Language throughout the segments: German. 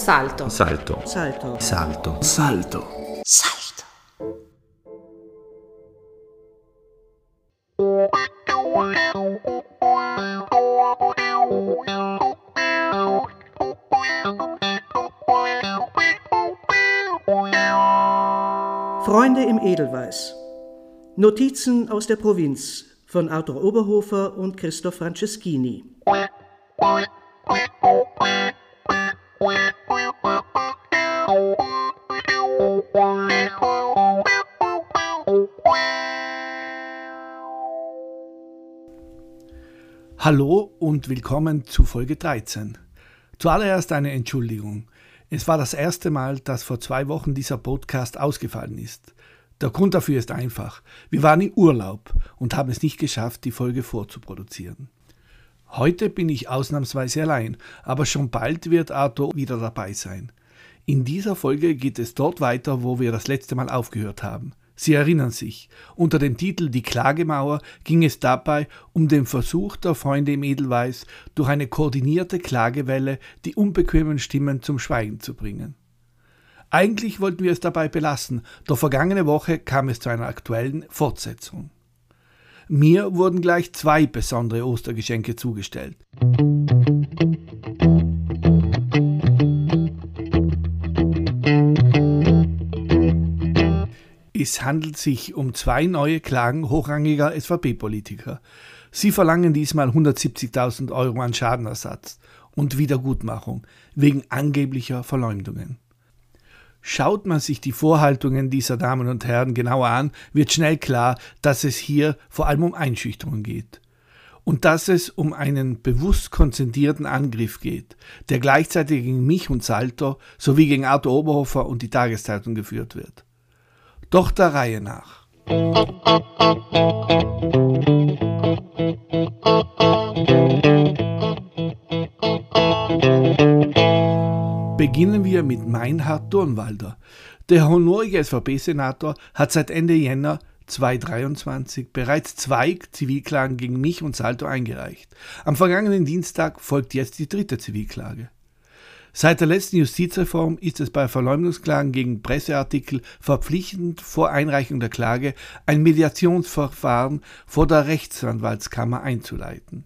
Salto. Salto. Salto. Salto. Salto. Salto. Freunde im Edelweiß. Notizen aus der Provinz von Arthur Oberhofer und Christoph Franceschini. Hallo und willkommen zu Folge 13. Zuallererst eine Entschuldigung. Es war das erste Mal, dass vor zwei Wochen dieser Podcast ausgefallen ist. Der Grund dafür ist einfach. Wir waren im Urlaub und haben es nicht geschafft, die Folge vorzuproduzieren. Heute bin ich ausnahmsweise allein, aber schon bald wird Arthur wieder dabei sein. In dieser Folge geht es dort weiter, wo wir das letzte Mal aufgehört haben. Sie erinnern sich, unter dem Titel Die Klagemauer ging es dabei um den Versuch der Freunde im Edelweiß, durch eine koordinierte Klagewelle die unbequemen Stimmen zum Schweigen zu bringen. Eigentlich wollten wir es dabei belassen, doch vergangene Woche kam es zu einer aktuellen Fortsetzung. Mir wurden gleich zwei besondere Ostergeschenke zugestellt. Es handelt sich um zwei neue Klagen hochrangiger SVP-Politiker. Sie verlangen diesmal 170.000 Euro an Schadenersatz und Wiedergutmachung wegen angeblicher Verleumdungen. Schaut man sich die Vorhaltungen dieser Damen und Herren genauer an, wird schnell klar, dass es hier vor allem um Einschüchterung geht. Und dass es um einen bewusst konzentrierten Angriff geht, der gleichzeitig gegen mich und Salto sowie gegen Arthur Oberhofer und die Tageszeitung geführt wird. Doch der Reihe nach. Beginnen wir mit Meinhard Dornwalder. Der honorige SVP-Senator hat seit Ende Jänner 2023 bereits zwei Zivilklagen gegen mich und Salto eingereicht. Am vergangenen Dienstag folgt jetzt die dritte Zivilklage. Seit der letzten Justizreform ist es bei Verleumdungsklagen gegen Presseartikel verpflichtend, vor Einreichung der Klage ein Mediationsverfahren vor der Rechtsanwaltskammer einzuleiten.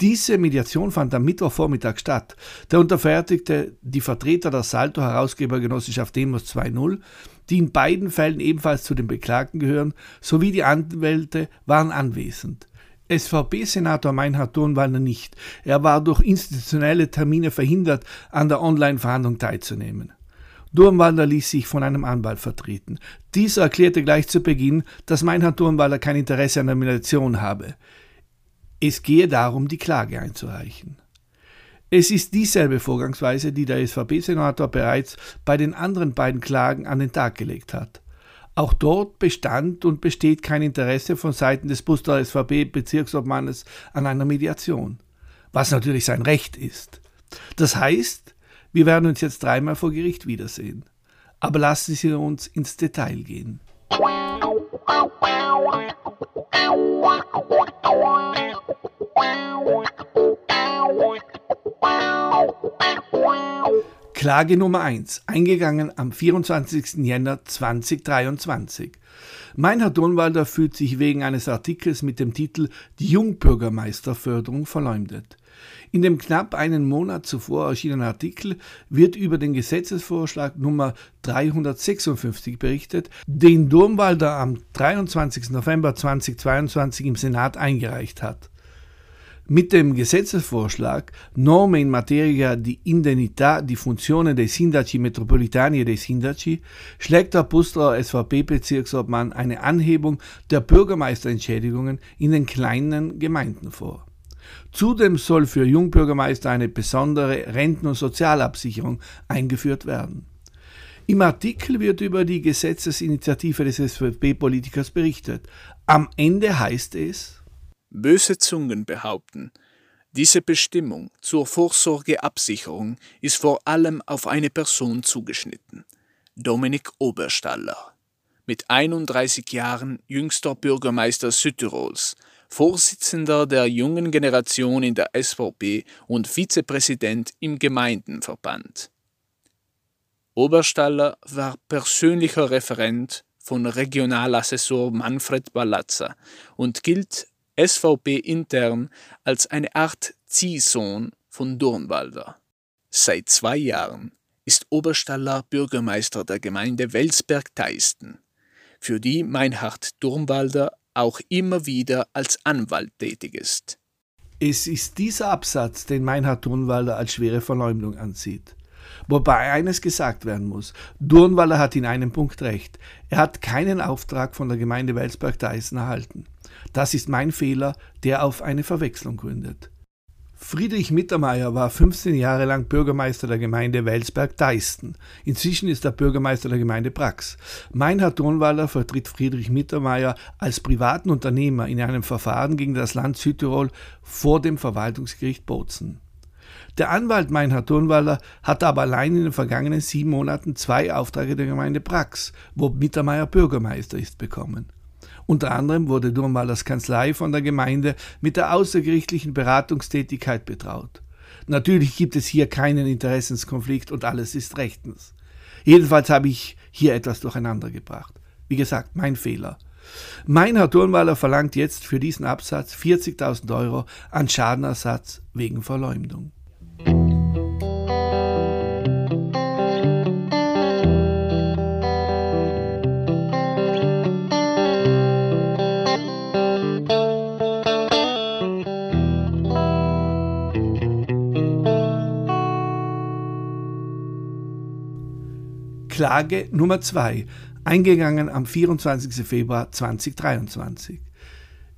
Diese Mediation fand am Mittwochvormittag statt. Darunter fertigte die Vertreter der Salto-Herausgebergenossenschaft Demos 2.0, die in beiden Fällen ebenfalls zu den Beklagten gehören, sowie die Anwälte waren anwesend. SVP-Senator Meinhard Thurnwalder nicht. Er war durch institutionelle Termine verhindert, an der Online-Verhandlung teilzunehmen. Durmwalder ließ sich von einem Anwalt vertreten. Dieser erklärte gleich zu Beginn, dass Meinhard Durmwalder kein Interesse an der Mediation habe. Es gehe darum, die Klage einzureichen. Es ist dieselbe Vorgangsweise, die der SVP-Senator bereits bei den anderen beiden Klagen an den Tag gelegt hat. Auch dort bestand und besteht kein Interesse von Seiten des Buster SVP-Bezirksobmannes an einer Mediation, was natürlich sein Recht ist. Das heißt, wir werden uns jetzt dreimal vor Gericht wiedersehen. Aber lassen Sie uns ins Detail gehen. Klage Nummer 1, eingegangen am 24. Jänner 2023. Meinhard Donwalder fühlt sich wegen eines Artikels mit dem Titel Die Jungbürgermeisterförderung verleumdet. In dem knapp einen Monat zuvor erschienenen Artikel wird über den Gesetzesvorschlag Nummer 356 berichtet, den Domwalder am 23. November 2022 im Senat eingereicht hat. Mit dem Gesetzesvorschlag Norme in materia di indennità di funzione dei sindaci metropolitani e dei sindaci schlägt der Pusterer SVP-Bezirksobmann eine Anhebung der Bürgermeisterentschädigungen in den kleinen Gemeinden vor. Zudem soll für Jungbürgermeister eine besondere Renten- und Sozialabsicherung eingeführt werden. Im Artikel wird über die Gesetzesinitiative des SVP-Politikers berichtet. Am Ende heißt es, Böse Zungen behaupten, diese Bestimmung zur Vorsorgeabsicherung ist vor allem auf eine Person zugeschnitten. Dominik Oberstaller. Mit 31 Jahren jüngster Bürgermeister Südtirols, Vorsitzender der jungen Generation in der SVP und Vizepräsident im Gemeindenverband. Oberstaller war persönlicher Referent von Regionalassessor Manfred Balazza und gilt SVP intern als eine Art Ziehsohn von Durnwalder. Seit zwei Jahren ist Oberstaller Bürgermeister der Gemeinde Welsberg-Teisten, für die Meinhard Durnwalder auch immer wieder als Anwalt tätig ist. Es ist dieser Absatz, den Meinhard Durnwalder als schwere Verleumdung ansieht. Wobei eines gesagt werden muss. Durnwalder hat in einem Punkt recht. Er hat keinen Auftrag von der Gemeinde Welsberg-Deisen erhalten. Das ist mein Fehler, der auf eine Verwechslung gründet. Friedrich Mittermeier war 15 Jahre lang Bürgermeister der Gemeinde Welsberg-Deisten. Inzwischen ist er Bürgermeister der Gemeinde Brax. Meinhard Tonwaller vertritt Friedrich Mittermeier als privaten Unternehmer in einem Verfahren gegen das Land Südtirol vor dem Verwaltungsgericht Bozen. Der Anwalt Meinhard Turnwaller hat aber allein in den vergangenen sieben Monaten zwei Aufträge der Gemeinde Brax, wo Mittermeier Bürgermeister ist, bekommen. Unter anderem wurde Turnwallers Kanzlei von der Gemeinde mit der außergerichtlichen Beratungstätigkeit betraut. Natürlich gibt es hier keinen Interessenskonflikt und alles ist rechtens. Jedenfalls habe ich hier etwas durcheinander gebracht. Wie gesagt, mein Fehler. Meinhard Turnwaller verlangt jetzt für diesen Absatz 40.000 Euro an Schadenersatz wegen Verleumdung. Klage Nummer 2, eingegangen am 24. Februar 2023.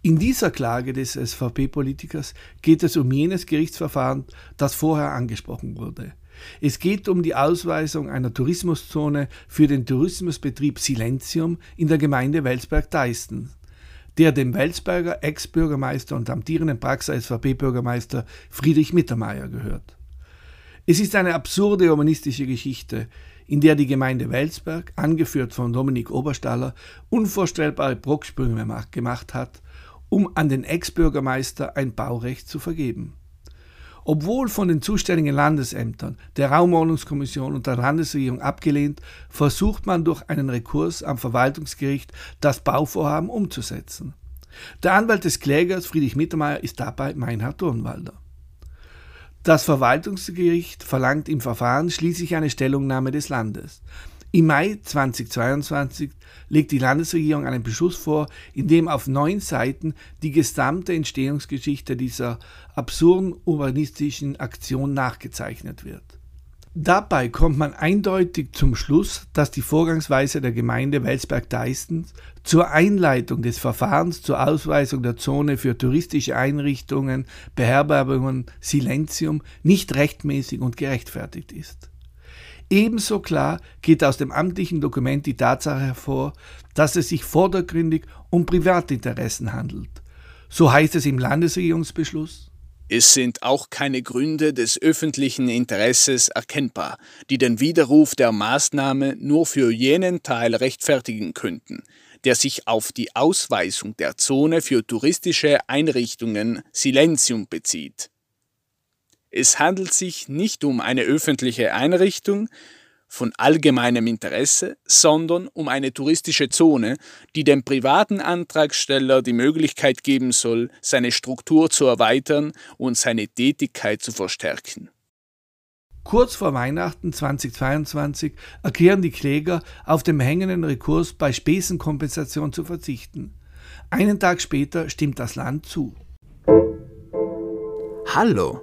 In dieser Klage des SVP-Politikers geht es um jenes Gerichtsverfahren, das vorher angesprochen wurde. Es geht um die Ausweisung einer Tourismuszone für den Tourismusbetrieb Silentium in der Gemeinde Welsberg-Deisten, der dem Welsberger Ex-Bürgermeister und amtierenden Praxer SVP-Bürgermeister Friedrich Mittermeier gehört. Es ist eine absurde humanistische Geschichte, in der die Gemeinde Welsberg, angeführt von Dominik Oberstaller, unvorstellbare Brucksprünge gemacht hat, um an den Ex-Bürgermeister ein Baurecht zu vergeben. Obwohl von den zuständigen Landesämtern, der Raumordnungskommission und der Landesregierung abgelehnt, versucht man durch einen Rekurs am Verwaltungsgericht das Bauvorhaben umzusetzen. Der Anwalt des Klägers Friedrich Mittermeier ist dabei Meinhard Turnwalder. Das Verwaltungsgericht verlangt im Verfahren schließlich eine Stellungnahme des Landes. Im Mai 2022 legt die Landesregierung einen Beschluss vor, in dem auf neun Seiten die gesamte Entstehungsgeschichte dieser absurden urbanistischen Aktion nachgezeichnet wird. Dabei kommt man eindeutig zum Schluss, dass die Vorgangsweise der Gemeinde Welsberg-Deistens zur Einleitung des Verfahrens zur Ausweisung der Zone für touristische Einrichtungen, Beherbergungen, Silentium nicht rechtmäßig und gerechtfertigt ist. Ebenso klar geht aus dem amtlichen Dokument die Tatsache hervor, dass es sich vordergründig um Privatinteressen handelt. So heißt es im Landesregierungsbeschluss. Es sind auch keine Gründe des öffentlichen Interesses erkennbar, die den Widerruf der Maßnahme nur für jenen Teil rechtfertigen könnten, der sich auf die Ausweisung der Zone für touristische Einrichtungen Silentium bezieht. Es handelt sich nicht um eine öffentliche Einrichtung, von allgemeinem Interesse, sondern um eine touristische Zone, die dem privaten Antragsteller die Möglichkeit geben soll, seine Struktur zu erweitern und seine Tätigkeit zu verstärken. Kurz vor Weihnachten 2022 erklären die Kläger, auf dem hängenden Rekurs bei Spesenkompensation zu verzichten. Einen Tag später stimmt das Land zu. Hallo,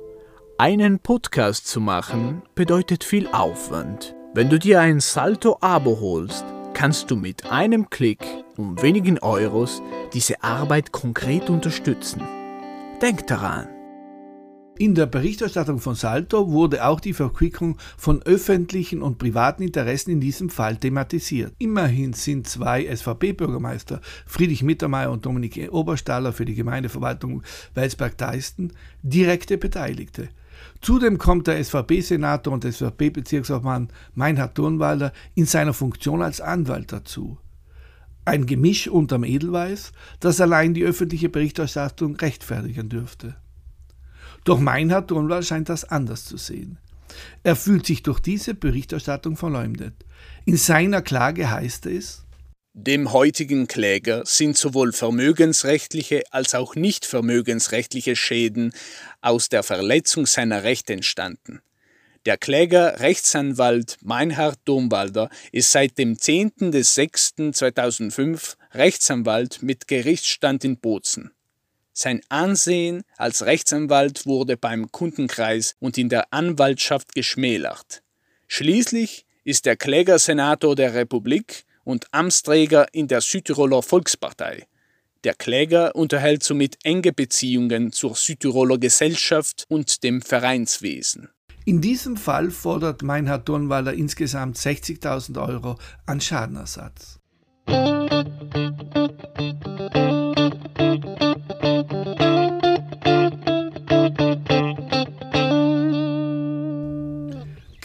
einen Podcast zu machen bedeutet viel Aufwand. Wenn du dir ein Salto-Abo holst, kannst du mit einem Klick um wenigen Euros diese Arbeit konkret unterstützen. Denk daran. In der Berichterstattung von Salto wurde auch die Verquickung von öffentlichen und privaten Interessen in diesem Fall thematisiert. Immerhin sind zwei SVP-Bürgermeister, Friedrich Mittermeier und Dominik Oberstaller für die Gemeindeverwaltung Welsberg-Deisten, direkte Beteiligte. Zudem kommt der SVP-Senator und SVP-Bezirksobmann Meinhard Turnwalder in seiner Funktion als Anwalt dazu. Ein Gemisch unterm Edelweiß, das allein die öffentliche Berichterstattung rechtfertigen dürfte. Doch Meinhard Turnwalder scheint das anders zu sehen. Er fühlt sich durch diese Berichterstattung verleumdet. In seiner Klage heißt es, dem heutigen Kläger sind sowohl vermögensrechtliche als auch nicht vermögensrechtliche Schäden aus der Verletzung seiner Rechte entstanden. Der Kläger Rechtsanwalt Meinhard Domwalder ist seit dem 10. des 6. 2005 Rechtsanwalt mit Gerichtsstand in Bozen. Sein Ansehen als Rechtsanwalt wurde beim Kundenkreis und in der Anwaltschaft geschmälert. Schließlich ist er Klägersenator der Republik und Amtsträger in der Südtiroler Volkspartei. Der Kläger unterhält somit enge Beziehungen zur Südtiroler Gesellschaft und dem Vereinswesen. In diesem Fall fordert Meinhard Dornwalder insgesamt 60.000 Euro an Schadenersatz.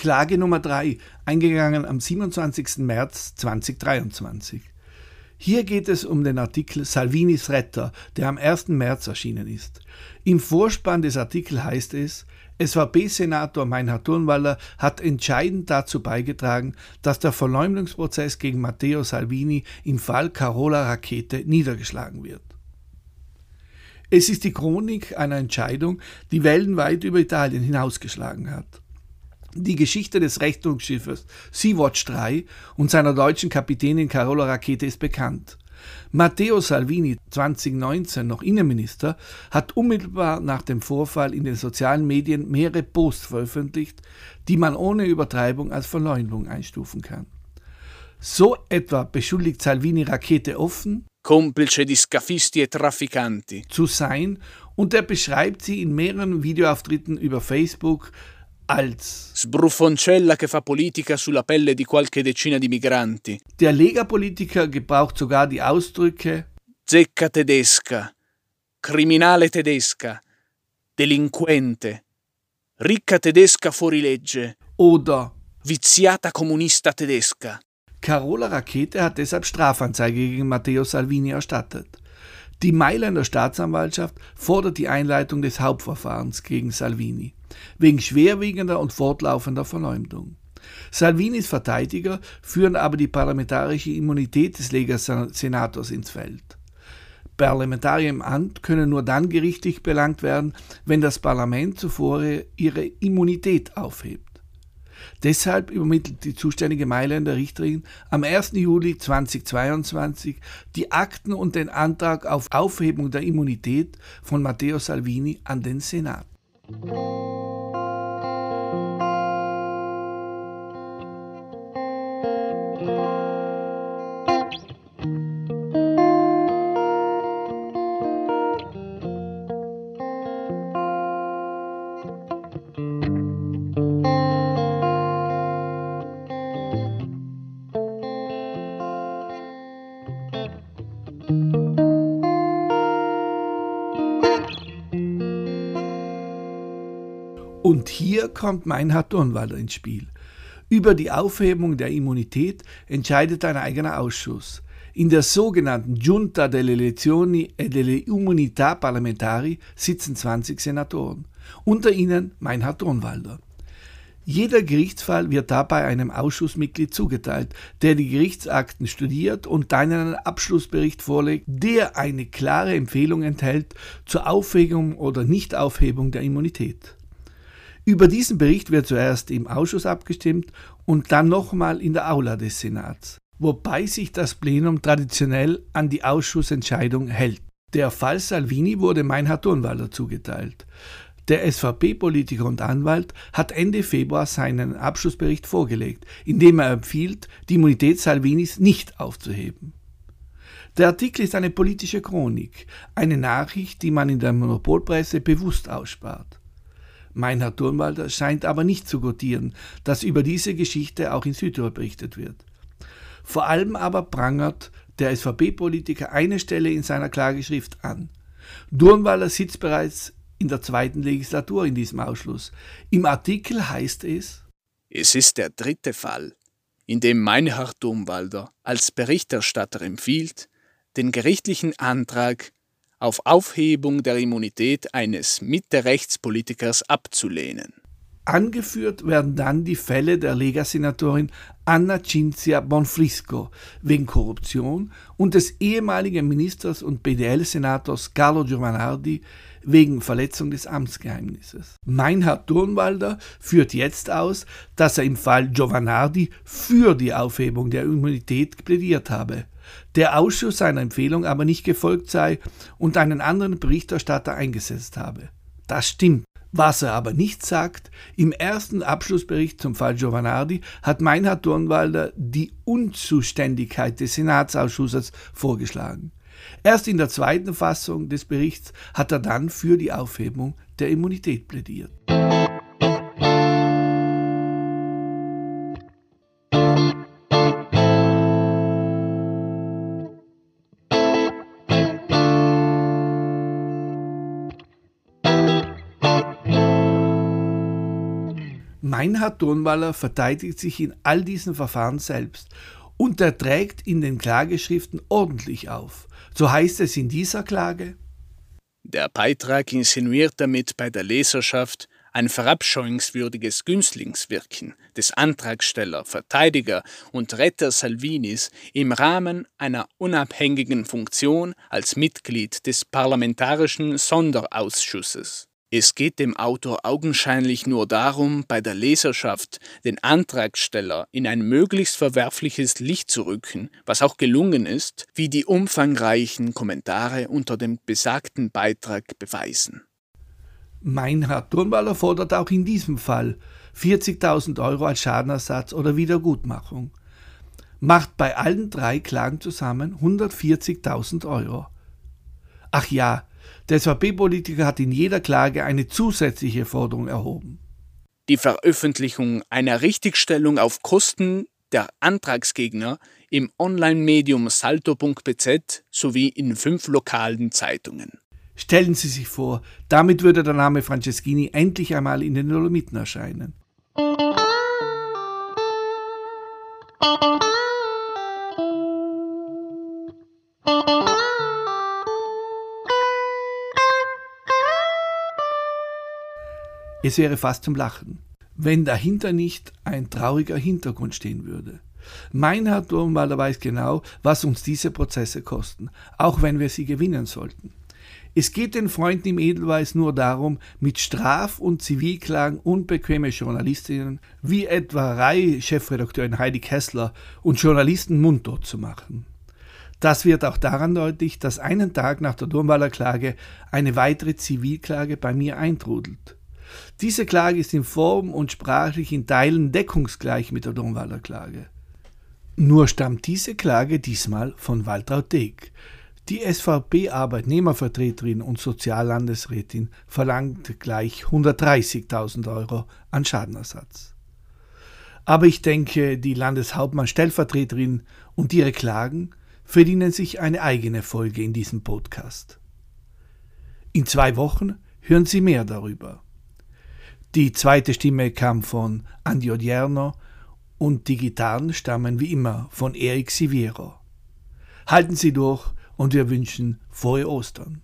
Klage Nummer 3, eingegangen am 27. März 2023. Hier geht es um den Artikel Salvinis Retter, der am 1. März erschienen ist. Im Vorspann des Artikels heißt es, SVP-Senator Meinhard Turnwaller hat entscheidend dazu beigetragen, dass der Verleumdungsprozess gegen Matteo Salvini im Fall Carola Rakete niedergeschlagen wird. Es ist die Chronik einer Entscheidung, die wellenweit über Italien hinausgeschlagen hat. Die Geschichte des Rettungsschiffes Sea-Watch 3 und seiner deutschen Kapitänin Carola Rakete ist bekannt. Matteo Salvini, 2019 noch Innenminister, hat unmittelbar nach dem Vorfall in den sozialen Medien mehrere Posts veröffentlicht, die man ohne Übertreibung als Verleumdung einstufen kann. So etwa beschuldigt Salvini Rakete offen, Complice di scafisti e trafficanti, zu sein und er beschreibt sie in mehreren Videoauftritten über Facebook als Sbruffoncella che fa politica sulla pelle di qualche decina di migranti. Der Lega-Politiker gebraucht sogar die Ausdrücke Zecca tedesca, criminale tedesca, delinquente, ricca tedesca fuori legge oder viziata comunista tedesca. Carola Rakete hat deshalb Strafanzeige gegen Matteo Salvini erstattet. Die Mailänder Staatsanwaltschaft fordert die Einleitung des Hauptverfahrens gegen Salvini wegen schwerwiegender und fortlaufender Verleumdung. Salvinis Verteidiger führen aber die parlamentarische Immunität des Lega-Senators ins Feld. Parlamentarier im Amt können nur dann gerichtlich belangt werden, wenn das Parlament zuvor ihre Immunität aufhebt. Deshalb übermittelt die zuständige Mailänder Richterin am 1. Juli 2022 die Akten und den Antrag auf Aufhebung der Immunität von Matteo Salvini an den Senat. Kommt Meinhard Dornwalder ins Spiel. Über die Aufhebung der Immunität entscheidet ein eigener Ausschuss. In der sogenannten Giunta delle Elezioni e delle Immunità Parlamentari sitzen 20 Senatoren, unter ihnen Meinhard Dornwalder. Jeder Gerichtsfall wird dabei einem Ausschussmitglied zugeteilt, der die Gerichtsakten studiert und dann einen Abschlussbericht vorlegt, der eine klare Empfehlung enthält zur Aufhebung oder Nichtaufhebung der Immunität. Über diesen Bericht wird zuerst im Ausschuss abgestimmt und dann nochmal in der Aula des Senats, wobei sich das Plenum traditionell an die Ausschussentscheidung hält. Der Fall Salvini wurde Meinhard Turnwalder zugeteilt. Der SVP-Politiker und Anwalt hat Ende Februar seinen Abschlussbericht vorgelegt, in dem er empfiehlt, die Immunität Salvinis nicht aufzuheben. Der Artikel ist eine politische Chronik, eine Nachricht, die man in der Monopolpresse bewusst ausspart. Meinhard Turnwalder scheint aber nicht zu gutieren, dass über diese Geschichte auch in Südtirol berichtet wird. Vor allem aber prangert der SVP-Politiker eine Stelle in seiner Klageschrift an. Durnwalder sitzt bereits in der zweiten Legislatur in diesem Ausschluss. Im Artikel heißt es, es ist der dritte Fall, in dem Meinhard Durnwalder als Berichterstatter empfiehlt, den gerichtlichen Antrag auf Aufhebung der Immunität eines Mitte-Rechtspolitikers abzulehnen. Angeführt werden dann die Fälle der Lega-Senatorin Anna Cinzia Bonfrisco wegen Korruption und des ehemaligen Ministers und BDL-Senators Carlo Giovanardi wegen Verletzung des Amtsgeheimnisses. Meinhard Durnwalder führt jetzt aus, dass er im Fall Giovanardi für die Aufhebung der Immunität plädiert habe, der Ausschuss seiner Empfehlung aber nicht gefolgt sei und einen anderen Berichterstatter eingesetzt habe. Das stimmt. Was er aber nicht sagt, im ersten Abschlussbericht zum Fall Giovanardi hat Meinhard Dornwalder die Unzuständigkeit des Senatsausschusses vorgeschlagen. Erst in der zweiten Fassung des Berichts hat er dann für die Aufhebung der Immunität plädiert. Meinhard Donwaller verteidigt sich in all diesen Verfahren selbst und er trägt in den Klageschriften ordentlich auf. So heißt es in dieser Klage. Der Beitrag insinuiert damit bei der Leserschaft ein verabscheuungswürdiges Günstlingswirken des Antragsteller, Verteidiger und Retter Salvinis im Rahmen einer unabhängigen Funktion als Mitglied des Parlamentarischen Sonderausschusses. Es geht dem Autor augenscheinlich nur darum, bei der Leserschaft den Antragsteller in ein möglichst verwerfliches Licht zu rücken, was auch gelungen ist, wie die umfangreichen Kommentare unter dem besagten Beitrag beweisen. Meinhard Turnwaller fordert auch in diesem Fall 40.000 Euro als Schadenersatz oder Wiedergutmachung. Macht bei allen drei Klagen zusammen 140.000 Euro. Ach ja, der SVP-Politiker hat in jeder Klage eine zusätzliche Forderung erhoben. Die Veröffentlichung einer Richtigstellung auf Kosten der Antragsgegner im Online-Medium salto.bz sowie in fünf lokalen Zeitungen. Stellen Sie sich vor, damit würde der Name Franceschini endlich einmal in den Dolomiten erscheinen. Es wäre fast zum Lachen, wenn dahinter nicht ein trauriger Hintergrund stehen würde. Meinhard Domwaler weiß genau, was uns diese Prozesse kosten, auch wenn wir sie gewinnen sollten. Es geht den Freunden im Edelweiß nur darum, mit Straf- und Zivilklagen unbequeme Journalistinnen wie etwa Rai-Chefredakteurin Heidi Kessler und Journalisten mundtot zu machen. Das wird auch daran deutlich, dass einen Tag nach der Domwaler Klage eine weitere Zivilklage bei mir eintrudelt. Diese Klage ist in Form und sprachlich in Teilen deckungsgleich mit der Dornwalder Klage. Nur stammt diese Klage diesmal von Waltraud Deck. Die SVP-Arbeitnehmervertreterin und Soziallandesrätin verlangt gleich 130.000 Euro an Schadenersatz. Aber ich denke, die Landeshauptmann-Stellvertreterin und ihre Klagen verdienen sich eine eigene Folge in diesem Podcast. In zwei Wochen hören Sie mehr darüber. Die zweite Stimme kam von Andi Odierno und die Gitarren stammen wie immer von Eric Siviero. Halten Sie durch und wir wünschen frohe Ostern.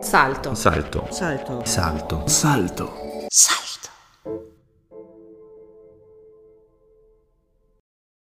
Salto. Salto. Salto. Salto. Salto. Salto.